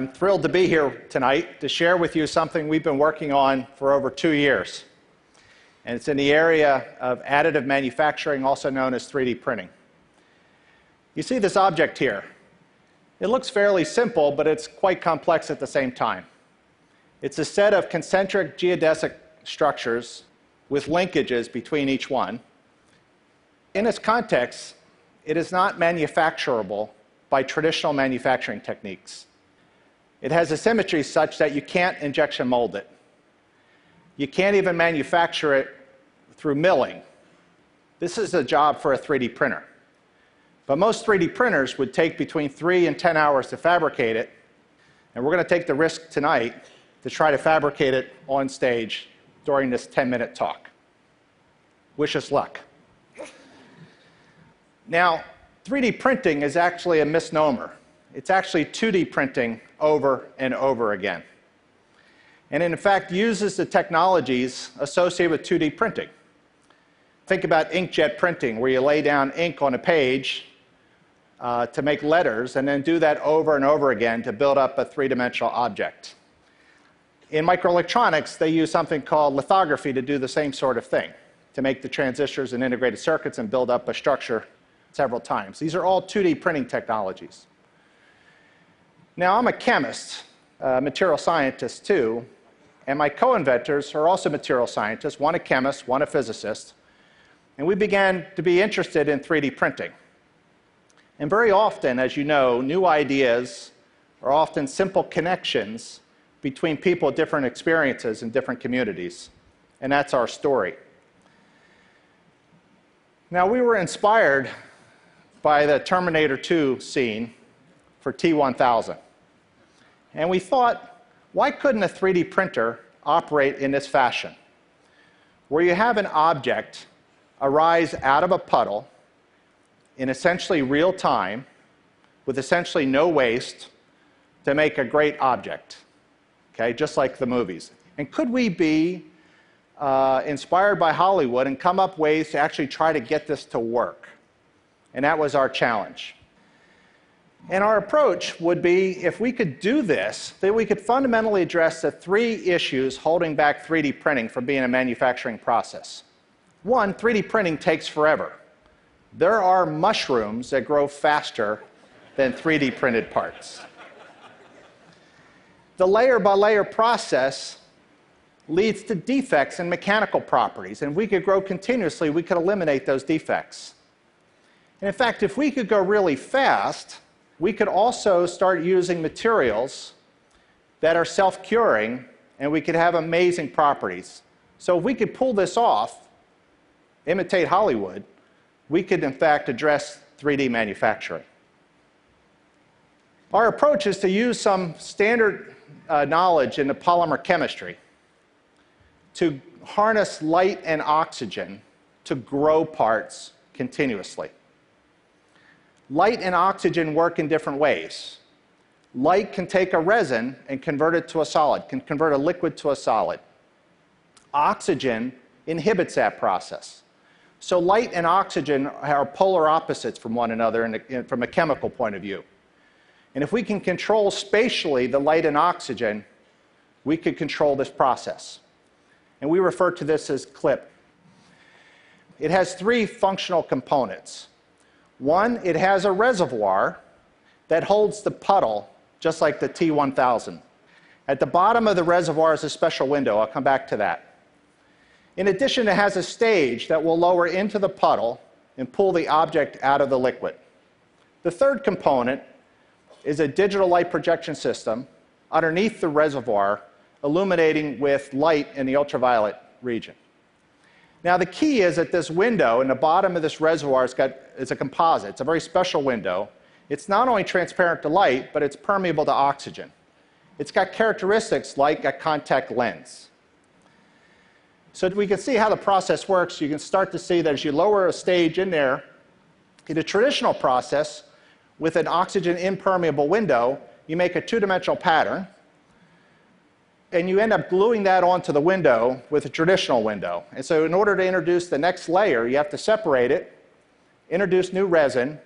I'm thrilled to be here tonight to share with you something we've been working on for over two years. And it's in the area of additive manufacturing, also known as 3D printing. You see this object here. It looks fairly simple, but it's quite complex at the same time. It's a set of concentric geodesic structures with linkages between each one. In its context, it is not manufacturable by traditional manufacturing techniques. It has a symmetry such that you can't injection mold it. You can't even manufacture it through milling. This is a job for a 3D printer. But most 3D printers would take between three and 10 hours to fabricate it. And we're going to take the risk tonight to try to fabricate it on stage during this 10 minute talk. Wish us luck. Now, 3D printing is actually a misnomer. It's actually 2D printing over and over again. And in fact, uses the technologies associated with 2D printing. Think about inkjet printing, where you lay down ink on a page uh, to make letters and then do that over and over again to build up a three dimensional object. In microelectronics, they use something called lithography to do the same sort of thing, to make the transistors and integrated circuits and build up a structure several times. These are all 2D printing technologies. Now, I'm a chemist, a material scientist too, and my co inventors are also material scientists, one a chemist, one a physicist. And we began to be interested in 3D printing. And very often, as you know, new ideas are often simple connections between people with different experiences in different communities. And that's our story. Now, we were inspired by the Terminator 2 scene for T 1000. And we thought, why couldn't a 3D printer operate in this fashion? Where you have an object arise out of a puddle in essentially real time with essentially no waste to make a great object, okay, just like the movies. And could we be uh, inspired by Hollywood and come up ways to actually try to get this to work? And that was our challenge. And our approach would be if we could do this, then we could fundamentally address the three issues holding back 3D printing from being a manufacturing process. One, 3D printing takes forever. There are mushrooms that grow faster than 3D printed parts. The layer by layer process leads to defects in mechanical properties, and if we could grow continuously, we could eliminate those defects. And in fact, if we could go really fast, we could also start using materials that are self curing and we could have amazing properties. So, if we could pull this off, imitate Hollywood, we could in fact address 3D manufacturing. Our approach is to use some standard uh, knowledge in the polymer chemistry to harness light and oxygen to grow parts continuously. Light and oxygen work in different ways. Light can take a resin and convert it to a solid, can convert a liquid to a solid. Oxygen inhibits that process. So light and oxygen are polar opposites from one another in a, in, from a chemical point of view. And if we can control spatially the light and oxygen, we could control this process. And we refer to this as CLIP. It has three functional components. One, it has a reservoir that holds the puddle, just like the T1000. At the bottom of the reservoir is a special window. I'll come back to that. In addition, it has a stage that will lower into the puddle and pull the object out of the liquid. The third component is a digital light projection system underneath the reservoir, illuminating with light in the ultraviolet region. Now, the key is that this window in the bottom of this reservoir is, got, a composite. It's a very special window. It's not only transparent to light, but it's permeable to oxygen. It's got characteristics like a contact lens. So we can see how the process works. You can start to see that as you lower a stage in there, in a traditional process, with an oxygen impermeable window, you make a two-dimensional pattern and you end up gluing that onto the window with a traditional window. And so in order to introduce the next layer, you have to separate it, introduce new resin,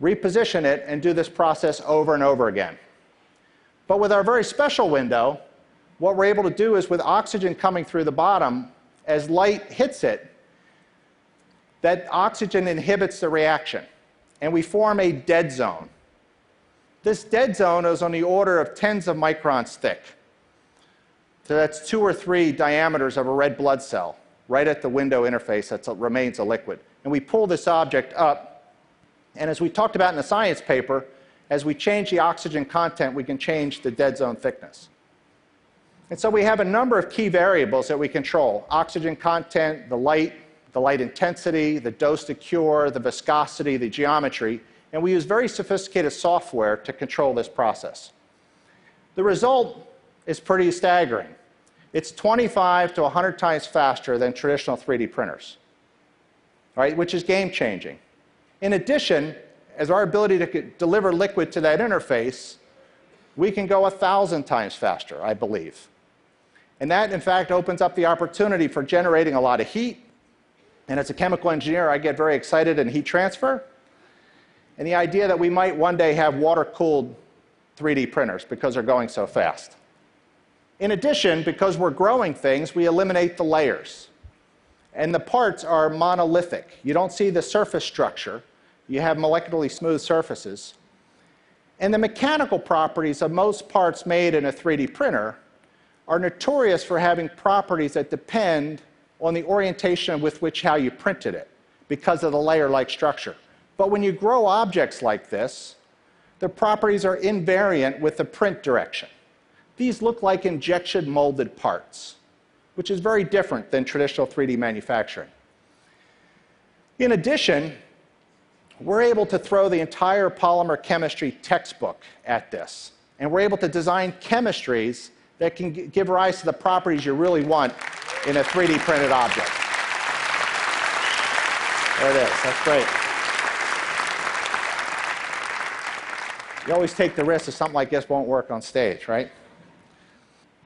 reposition it, and do this process over and over again. But with our very special window, what we're able to do is with oxygen coming through the bottom, as light hits it, that oxygen inhibits the reaction, and we form a dead zone. This dead zone is on the order of tens of microns thick. So that's two or three diameters of a red blood cell right at the window interface that remains a liquid. And we pull this object up, and as we talked about in the science paper, as we change the oxygen content, we can change the dead zone thickness. And so we have a number of key variables that we control oxygen content, the light, the light intensity, the dose to cure, the viscosity, the geometry, and we use very sophisticated software to control this process. The result is pretty staggering. It's 25 to 100 times faster than traditional 3D printers, right, which is game changing. In addition, as our ability to deliver liquid to that interface, we can go 1,000 times faster, I believe. And that, in fact, opens up the opportunity for generating a lot of heat. And as a chemical engineer, I get very excited in heat transfer. And the idea that we might one day have water cooled 3D printers because they're going so fast. In addition, because we're growing things, we eliminate the layers. And the parts are monolithic. You don't see the surface structure, you have molecularly smooth surfaces. And the mechanical properties of most parts made in a 3D printer are notorious for having properties that depend on the orientation with which how you printed it because of the layer-like structure. But when you grow objects like this, the properties are invariant with the print direction. These look like injection molded parts, which is very different than traditional 3D manufacturing. In addition, we're able to throw the entire polymer chemistry textbook at this. And we're able to design chemistries that can give rise to the properties you really want in a 3D printed object. There it is. That's great. You always take the risk that something like this won't work on stage, right?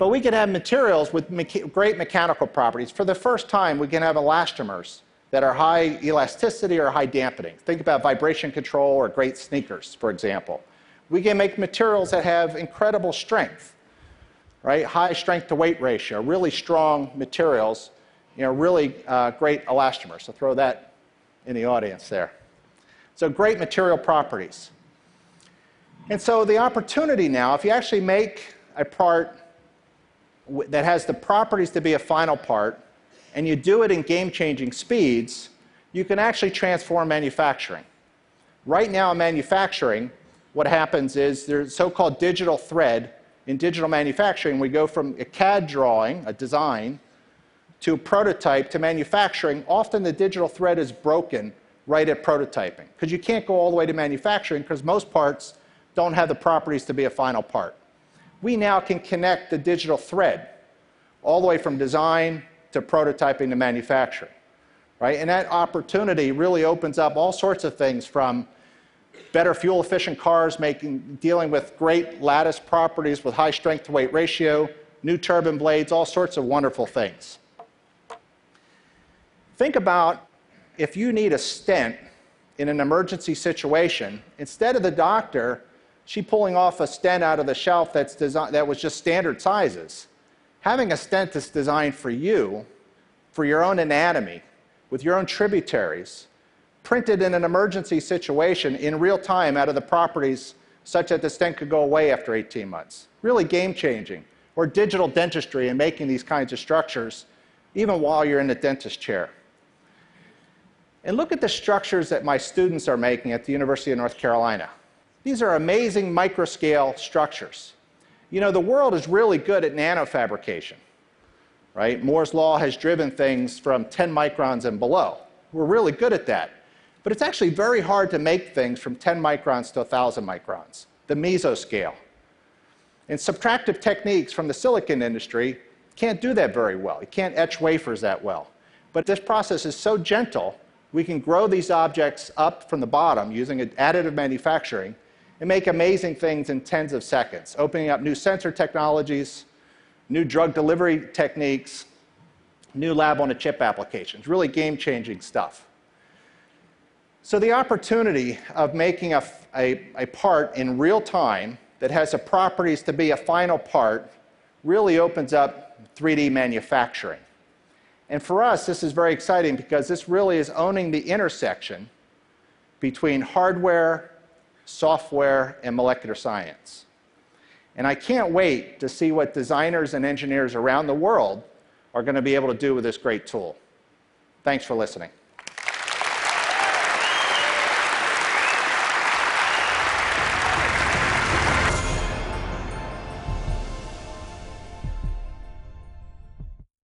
But we can have materials with mecha great mechanical properties. For the first time, we can have elastomers that are high elasticity or high dampening. Think about vibration control or great sneakers, for example. We can make materials that have incredible strength, right? High strength to weight ratio, really strong materials, you know, really uh, great elastomers. So throw that in the audience there. So great material properties. And so the opportunity now, if you actually make a part that has the properties to be a final part, and you do it in game changing speeds, you can actually transform manufacturing. Right now, in manufacturing, what happens is there's so called digital thread. In digital manufacturing, we go from a CAD drawing, a design, to prototype to manufacturing. Often the digital thread is broken right at prototyping because you can't go all the way to manufacturing because most parts don't have the properties to be a final part. We now can connect the digital thread all the way from design to prototyping to manufacturing. Right? And that opportunity really opens up all sorts of things from better fuel efficient cars making, dealing with great lattice properties with high strength to weight ratio, new turbine blades, all sorts of wonderful things. Think about if you need a stent in an emergency situation, instead of the doctor, she pulling off a stent out of the shelf that's that was just standard sizes. Having a stent that's designed for you for your own anatomy, with your own tributaries, printed in an emergency situation in real time out of the properties such that the stent could go away after 18 months. Really game changing. Or digital dentistry and making these kinds of structures even while you're in the dentist chair. And look at the structures that my students are making at the University of North Carolina. These are amazing microscale structures. You know, the world is really good at nanofabrication right? Moore's law has driven things from 10 microns and below. We're really good at that. But it's actually very hard to make things from 10 microns to 1,000 microns, the mesoscale. And subtractive techniques from the silicon industry can't do that very well. You can't etch wafers that well. But this process is so gentle, we can grow these objects up from the bottom using additive manufacturing and make amazing things in tens of seconds, opening up new sensor technologies, new drug delivery techniques, new lab on a chip applications, really game changing stuff. So, the opportunity of making a, a, a, part in real time that has the properties to be a final part really opens up 3D manufacturing. And for us, this is very exciting because this really is owning the intersection between hardware, software, and molecular science. And I can't wait to see what designers and engineers around the world are going to be able to do with this great tool. Thanks for listening.